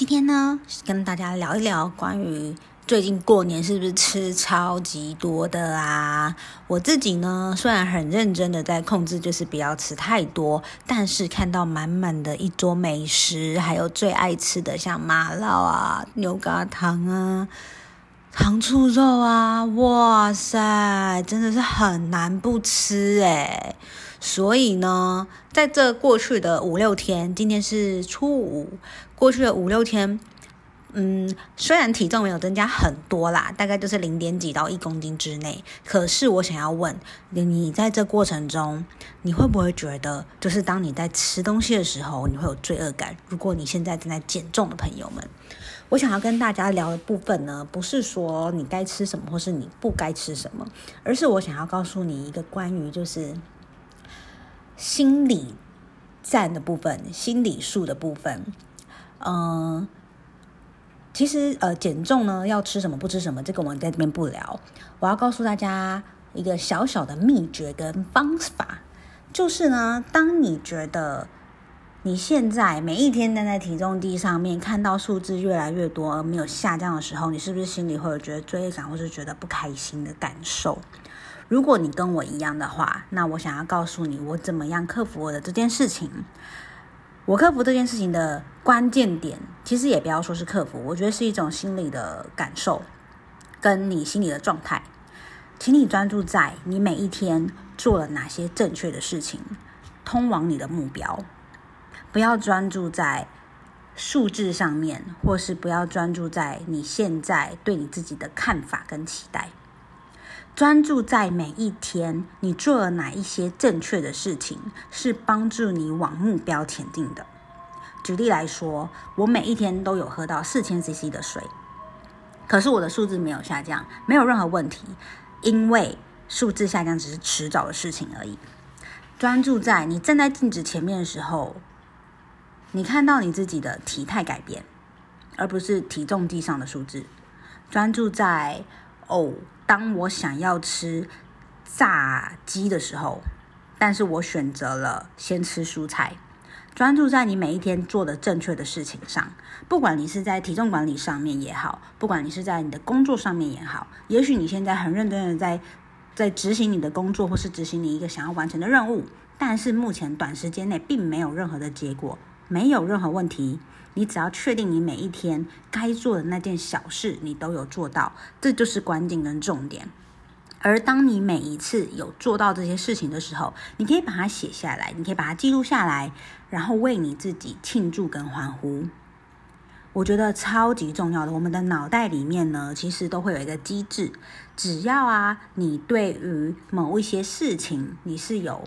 今天呢，跟大家聊一聊关于最近过年是不是吃超级多的啊？我自己呢，虽然很认真的在控制，就是不要吃太多，但是看到满满的一桌美食，还有最爱吃的像麻辣啊、牛轧糖啊、糖醋肉啊，哇塞，真的是很难不吃诶。所以呢，在这过去的五六天，今天是初五，过去的五六天，嗯，虽然体重没有增加很多啦，大概就是零点几到一公斤之内，可是我想要问你，在这过程中，你会不会觉得，就是当你在吃东西的时候，你会有罪恶感？如果你现在正在减重的朋友们，我想要跟大家聊的部分呢，不是说你该吃什么，或是你不该吃什么，而是我想要告诉你一个关于就是。心理战的部分，心理术的部分，嗯、其实呃，减重呢要吃什么不吃什么，这个我们在这边不聊。我要告诉大家一个小小的秘诀跟方法，就是呢，当你觉得你现在每一天站在体重地上面，看到数字越来越多而没有下降的时候，你是不是心里会有觉得罪恶感，或是觉得不开心的感受？如果你跟我一样的话，那我想要告诉你，我怎么样克服我的这件事情。我克服这件事情的关键点，其实也不要说是克服，我觉得是一种心理的感受，跟你心理的状态。请你专注在你每一天做了哪些正确的事情，通往你的目标。不要专注在数字上面，或是不要专注在你现在对你自己的看法跟期待。专注在每一天，你做了哪一些正确的事情，是帮助你往目标前进的。举例来说，我每一天都有喝到四千 CC 的水，可是我的数字没有下降，没有任何问题，因为数字下降只是迟早的事情而已。专注在你站在镜子前面的时候，你看到你自己的体态改变，而不是体重计上的数字。专注在哦。当我想要吃炸鸡的时候，但是我选择了先吃蔬菜，专注在你每一天做的正确的事情上。不管你是在体重管理上面也好，不管你是在你的工作上面也好，也许你现在很认真的在在执行你的工作，或是执行你一个想要完成的任务，但是目前短时间内并没有任何的结果，没有任何问题。你只要确定你每一天该做的那件小事，你都有做到，这就是关键跟重点。而当你每一次有做到这些事情的时候，你可以把它写下来，你可以把它记录下来，然后为你自己庆祝跟欢呼。我觉得超级重要的，我们的脑袋里面呢，其实都会有一个机制，只要啊，你对于某一些事情，你是有。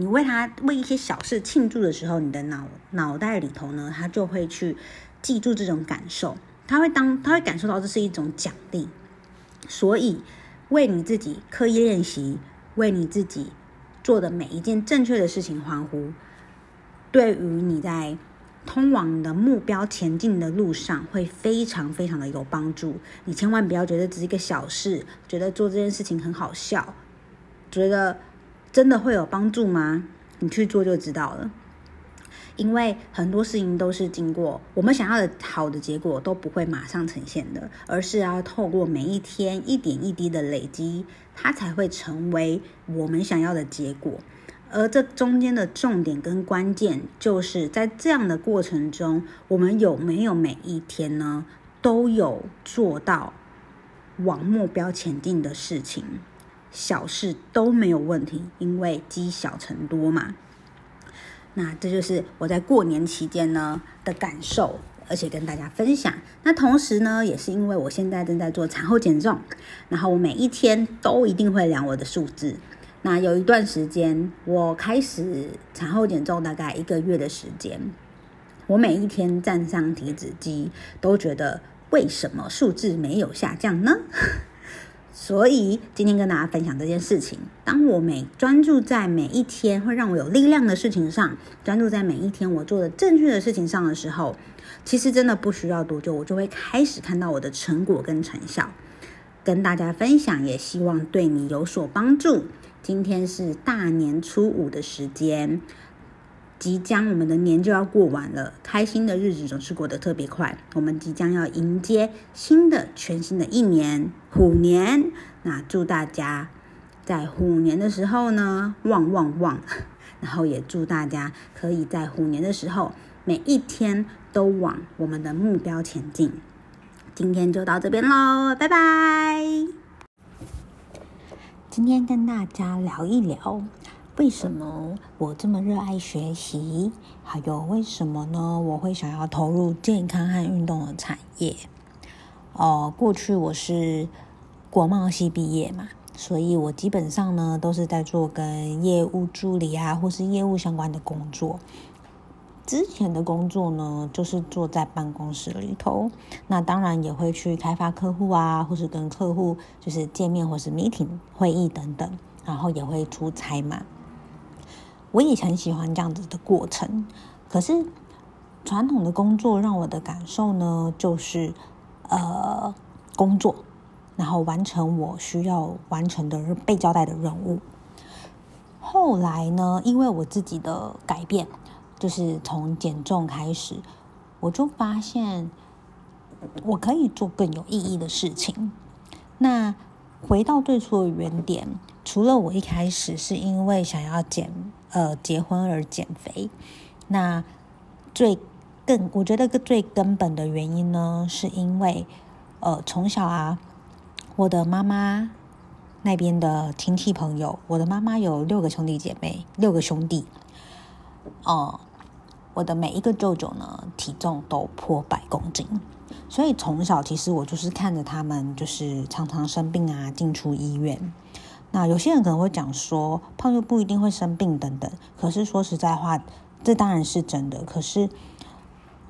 你为他为一些小事庆祝的时候，你的脑脑袋里头呢，他就会去记住这种感受，他会当他会感受到这是一种奖励，所以为你自己刻意练习，为你自己做的每一件正确的事情欢呼，对于你在通往你的目标前进的路上会非常非常的有帮助。你千万不要觉得只是一个小事，觉得做这件事情很好笑，觉得。真的会有帮助吗？你去做就知道了。因为很多事情都是经过我们想要的好的结果都不会马上呈现的，而是要透过每一天一点一滴的累积，它才会成为我们想要的结果。而这中间的重点跟关键，就是在这样的过程中，我们有没有每一天呢，都有做到往目标前进的事情。小事都没有问题，因为积小成多嘛。那这就是我在过年期间呢的感受，而且跟大家分享。那同时呢，也是因为我现在正在做产后减重，然后我每一天都一定会量我的数字。那有一段时间，我开始产后减重大概一个月的时间，我每一天站上体脂机，都觉得为什么数字没有下降呢？所以今天跟大家分享这件事情。当我每专注在每一天会让我有力量的事情上，专注在每一天我做的正确的事情上的时候，其实真的不需要多久，我就会开始看到我的成果跟成效。跟大家分享，也希望对你有所帮助。今天是大年初五的时间，即将我们的年就要过完了，开心的日子总是过得特别快。我们即将要迎接新的、全新的一年虎年。那祝大家在虎年的时候呢，旺旺旺！然后也祝大家可以在虎年的时候，每一天都往我们的目标前进。今天就到这边喽，拜拜。今天跟大家聊一聊。为什么我这么热爱学习？还有为什么呢？我会想要投入健康和运动的产业。哦，过去我是国贸系毕业嘛，所以我基本上呢都是在做跟业务助理啊，或是业务相关的工作。之前的工作呢，就是坐在办公室里头，那当然也会去开发客户啊，或是跟客户就是见面，或是 meeting 会议等等，然后也会出差嘛。我也很喜欢这样子的过程，可是传统的工作让我的感受呢，就是呃工作，然后完成我需要完成的被交代的任务。后来呢，因为我自己的改变，就是从减重开始，我就发现我可以做更有意义的事情。那回到最初的原点，除了我一开始是因为想要减。呃，结婚而减肥，那最更我觉得最根本的原因呢，是因为呃从小啊，我的妈妈那边的亲戚朋友，我的妈妈有六个兄弟姐妹，六个兄弟，哦、我的每一个舅舅呢，体重都破百公斤，所以从小其实我就是看着他们，就是常常生病啊，进出医院。那有些人可能会讲说，胖又不一定会生病等等。可是说实在话，这当然是真的。可是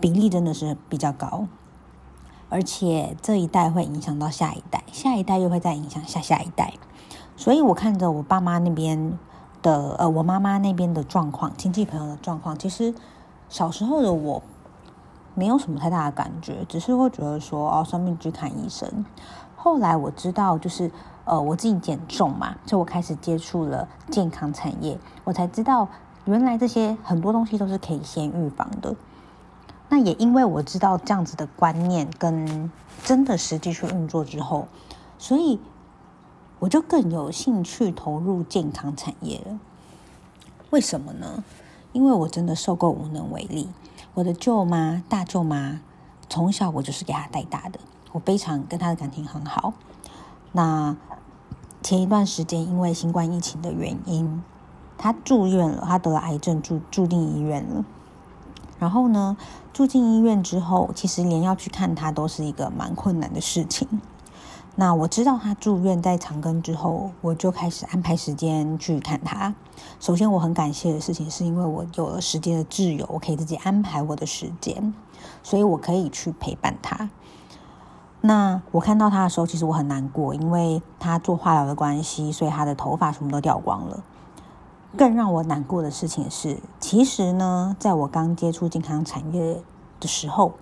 比例真的是比较高，而且这一代会影响到下一代，下一代又会再影响下下一代。所以我看着我爸妈那边的，呃，我妈妈那边的状况，亲戚朋友的状况，其实小时候的我没有什么太大的感觉，只是会觉得说，哦，生病去看医生。后来我知道，就是。呃，我自己减重嘛，所以我开始接触了健康产业，我才知道原来这些很多东西都是可以先预防的。那也因为我知道这样子的观念跟真的实际去运作之后，所以我就更有兴趣投入健康产业了。为什么呢？因为我真的受够无能为力。我的舅妈、大舅妈从小我就是给她带大的，我非常跟她的感情很好。那前一段时间，因为新冠疫情的原因，她住院了，她得了癌症，住住进医院了。然后呢，住进医院之后，其实连要去看他都是一个蛮困难的事情。那我知道他住院在长庚之后，我就开始安排时间去看他。首先，我很感谢的事情是因为我有了时间的自由，我可以自己安排我的时间，所以我可以去陪伴他。那我看到他的时候，其实我很难过，因为他做化疗的关系，所以他的头发什么都掉光了。更让我难过的事情是，其实呢，在我刚接触健康产业的时候，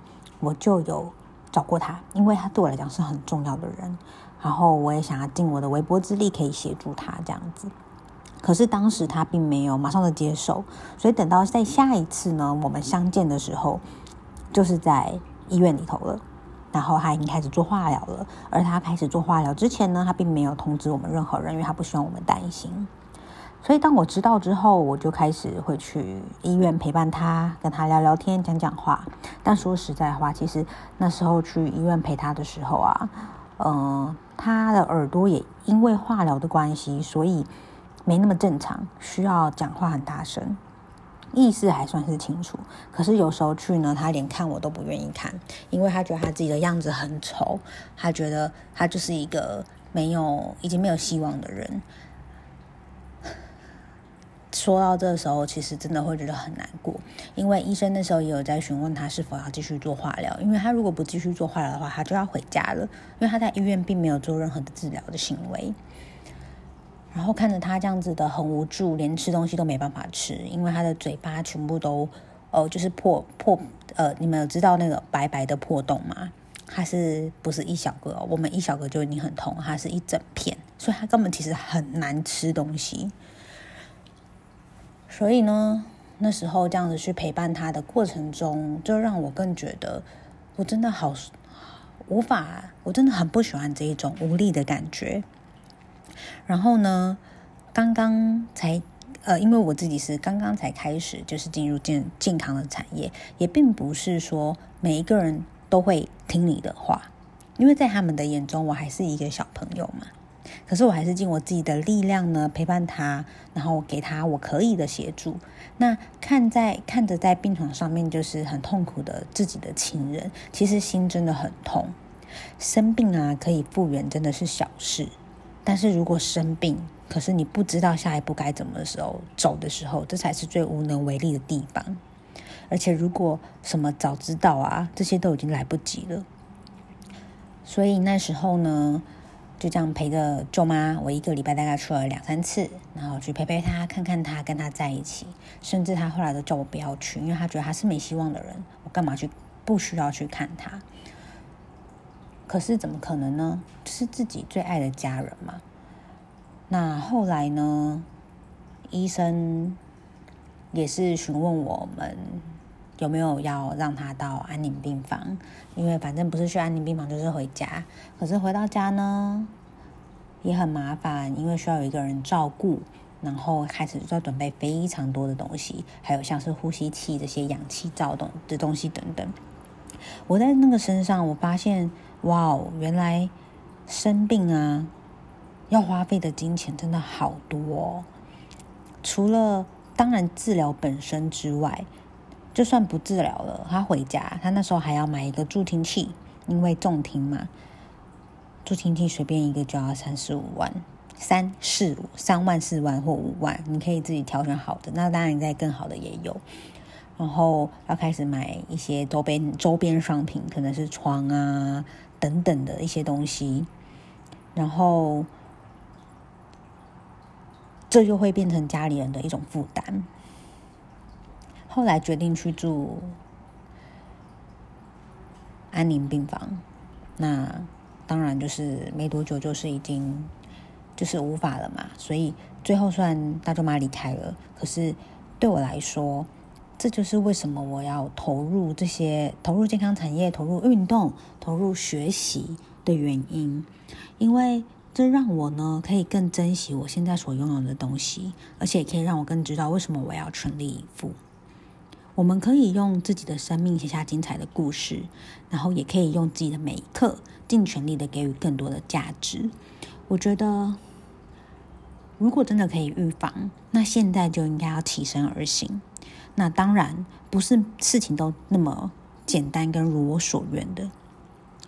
我就有找过他，因为他对我来讲是很重要的人。然后我也想要尽我的微薄之力，可以协助他这样子。可是当时他并没有马上的接受，所以等到在下一次呢，我们相见的时候，就是在医院里头了。然后他已经开始做化疗了，而他开始做化疗之前呢，他并没有通知我们任何人，因为他不希望我们担心。所以当我知道之后，我就开始会去医院陪伴他，跟他聊聊天，讲讲话。但说实在话，其实那时候去医院陪他的时候啊，嗯、他的耳朵也因为化疗的关系，所以没那么正常，需要讲话很大声。意识还算是清楚，可是有时候去呢，他连看我都不愿意看，因为他觉得他自己的样子很丑，他觉得他就是一个没有已经没有希望的人。说到这时候，其实真的会觉得很难过，因为医生那时候也有在询问他是否要继续做化疗，因为他如果不继续做化疗的话，他就要回家了，因为他在医院并没有做任何的治疗的行为。然后看着他这样子的很无助，连吃东西都没办法吃，因为他的嘴巴全部都，呃，就是破破，呃，你们有知道那个白白的破洞吗？它是不是一小个？我们一小个就已经很痛，它是一整片，所以他根本其实很难吃东西。所以呢，那时候这样子去陪伴他的过程中，就让我更觉得我真的好无法，我真的很不喜欢这一种无力的感觉。然后呢，刚刚才呃，因为我自己是刚刚才开始，就是进入健健康的产业，也并不是说每一个人都会听你的话，因为在他们的眼中，我还是一个小朋友嘛。可是我还是尽我自己的力量呢，陪伴他，然后给他我可以的协助。那看在看着在病床上面就是很痛苦的自己的亲人，其实心真的很痛。生病啊，可以复原真的是小事，但是如果生病，可是你不知道下一步该怎么的时候，走的时候，这才是最无能为力的地方。而且如果什么早知道啊，这些都已经来不及了。所以那时候呢，就这样陪着舅妈，我一个礼拜大概去了两三次，然后去陪陪她，看看她，跟她在一起。甚至她后来都叫我不要去，因为她觉得她是没希望的人，我干嘛去？不需要去看她。可是怎么可能呢？是自己最爱的家人嘛。那后来呢？医生也是询问我们有没有要让他到安宁病房。因为反正不是去安宁病房就是回家，可是回到家呢也很麻烦，因为需要有一个人照顾，然后开始就要准备非常多的东西，还有像是呼吸器这些氧气罩的东西等等。我在那个身上，我发现哇哦，原来生病啊要花费的金钱真的好多哦，除了当然治疗本身之外。就算不治疗了，他回家，他那时候还要买一个助听器，因为重听嘛，助听器随便一个就要三四五万，三四五三万四万或五万，你可以自己挑选好的。那当然，再更好的也有。然后要开始买一些周边周边商品，可能是床啊等等的一些东西，然后这就会变成家里人的一种负担。后来决定去住安宁病房，那当然就是没多久，就是已经就是无法了嘛。所以最后虽然大舅妈离开了，可是对我来说，这就是为什么我要投入这些，投入健康产业，投入运动，投入学习的原因。因为这让我呢可以更珍惜我现在所拥有的东西，而且也可以让我更知道为什么我要全力以赴。我们可以用自己的生命写下精彩的故事，然后也可以用自己的每一刻尽全力的给予更多的价值。我觉得，如果真的可以预防，那现在就应该要起身而行。那当然不是事情都那么简单跟如我所愿的，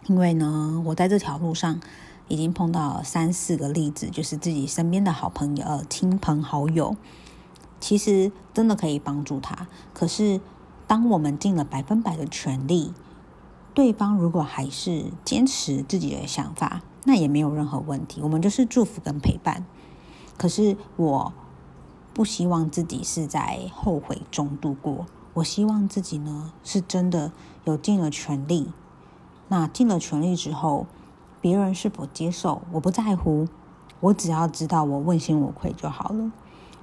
因为呢，我在这条路上已经碰到三四个例子，就是自己身边的好朋友、亲朋好友。其实真的可以帮助他，可是当我们尽了百分百的全力，对方如果还是坚持自己的想法，那也没有任何问题。我们就是祝福跟陪伴。可是我不希望自己是在后悔中度过，我希望自己呢是真的有尽了全力。那尽了全力之后，别人是否接受，我不在乎，我只要知道我问心无愧就好了。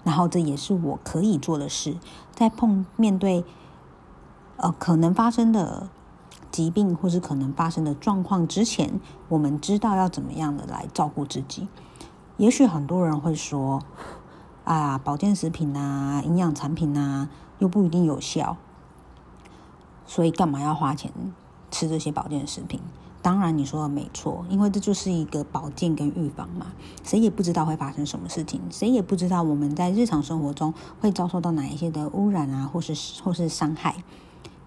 然后这也是我可以做的事，在碰面对呃可能发生的疾病或是可能发生的状况之前，我们知道要怎么样的来照顾自己。也许很多人会说：“啊，保健食品啊，营养产品啊，又不一定有效，所以干嘛要花钱吃这些保健食品？”当然，你说的没错，因为这就是一个保健跟预防嘛。谁也不知道会发生什么事情，谁也不知道我们在日常生活中会遭受到哪一些的污染啊，或是或是伤害。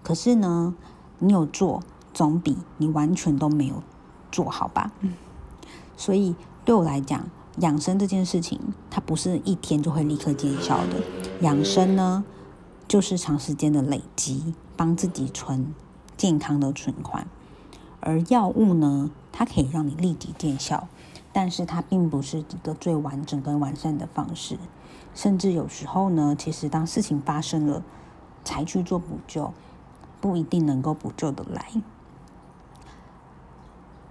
可是呢，你有做，总比你完全都没有做好吧？嗯。所以对我来讲，养生这件事情，它不是一天就会立刻见效的。养生呢，就是长时间的累积，帮自己存健康的存款。而药物呢，它可以让你立即见效，但是它并不是一个最完整跟完善的方式。甚至有时候呢，其实当事情发生了，才去做补救，不一定能够补救得来。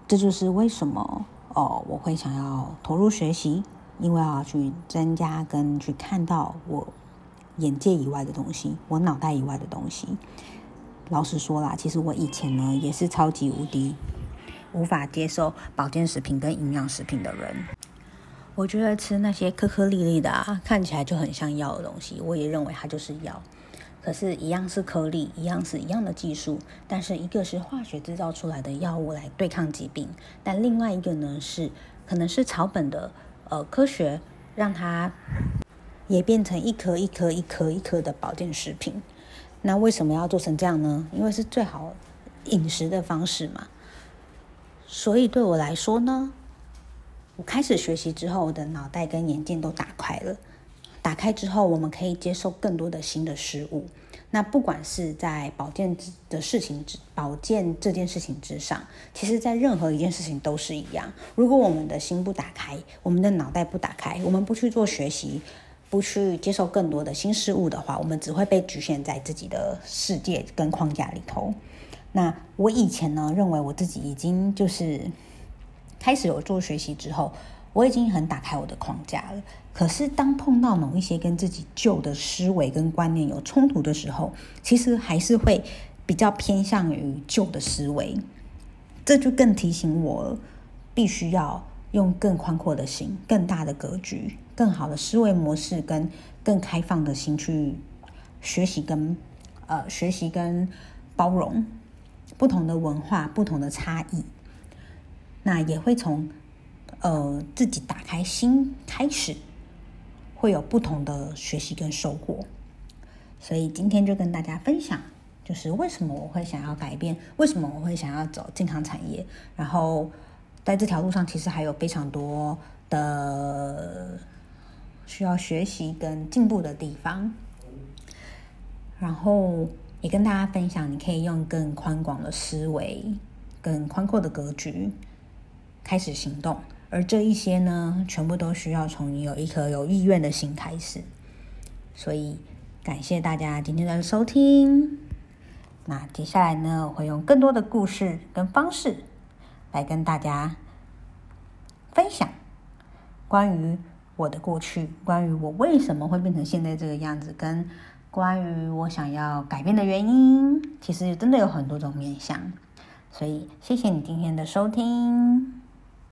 这就是为什么哦，我会想要投入学习，因为要去增加跟去看到我眼界以外的东西，我脑袋以外的东西。老实说啦，其实我以前呢也是超级无敌无法接受保健食品跟营养食品的人。我觉得吃那些颗颗粒粒的啊，看起来就很像药的东西，我也认为它就是药。可是，一样是颗粒，一样是一样的技术，但是一个是化学制造出来的药物来对抗疾病，但另外一个呢是可能是草本的呃科学，让它也变成一颗一颗一颗一颗的保健食品。那为什么要做成这样呢？因为是最好饮食的方式嘛。所以对我来说呢，我开始学习之后，我的脑袋跟眼睛都打开了。打开之后，我们可以接受更多的新的事物。那不管是在保健的事情之保健这件事情之上，其实在任何一件事情都是一样。如果我们的心不打开，我们的脑袋不打开，我们不去做学习，不去接受更多的新事物的话，我们只会被局限在自己的世界跟框架里头。那我以前呢，认为我自己已经就是开始有做学习之后。我已经很打开我的框架了，可是当碰到某一些跟自己旧的思维跟观念有冲突的时候，其实还是会比较偏向于旧的思维。这就更提醒我，必须要用更宽阔的心、更大的格局、更好的思维模式跟更开放的心去学习跟呃学习跟包容不同的文化、不同的差异。那也会从。呃，自己打开心，开始会有不同的学习跟收获。所以今天就跟大家分享，就是为什么我会想要改变，为什么我会想要走健康产业。然后在这条路上，其实还有非常多的需要学习跟进步的地方。然后也跟大家分享，你可以用更宽广的思维、更宽阔的格局开始行动。而这一些呢，全部都需要从你有一颗有意愿的心开始。所以，感谢大家今天的收听。那接下来呢，我会用更多的故事跟方式来跟大家分享关于我的过去，关于我为什么会变成现在这个样子，跟关于我想要改变的原因。其实真的有很多种面向。所以，谢谢你今天的收听。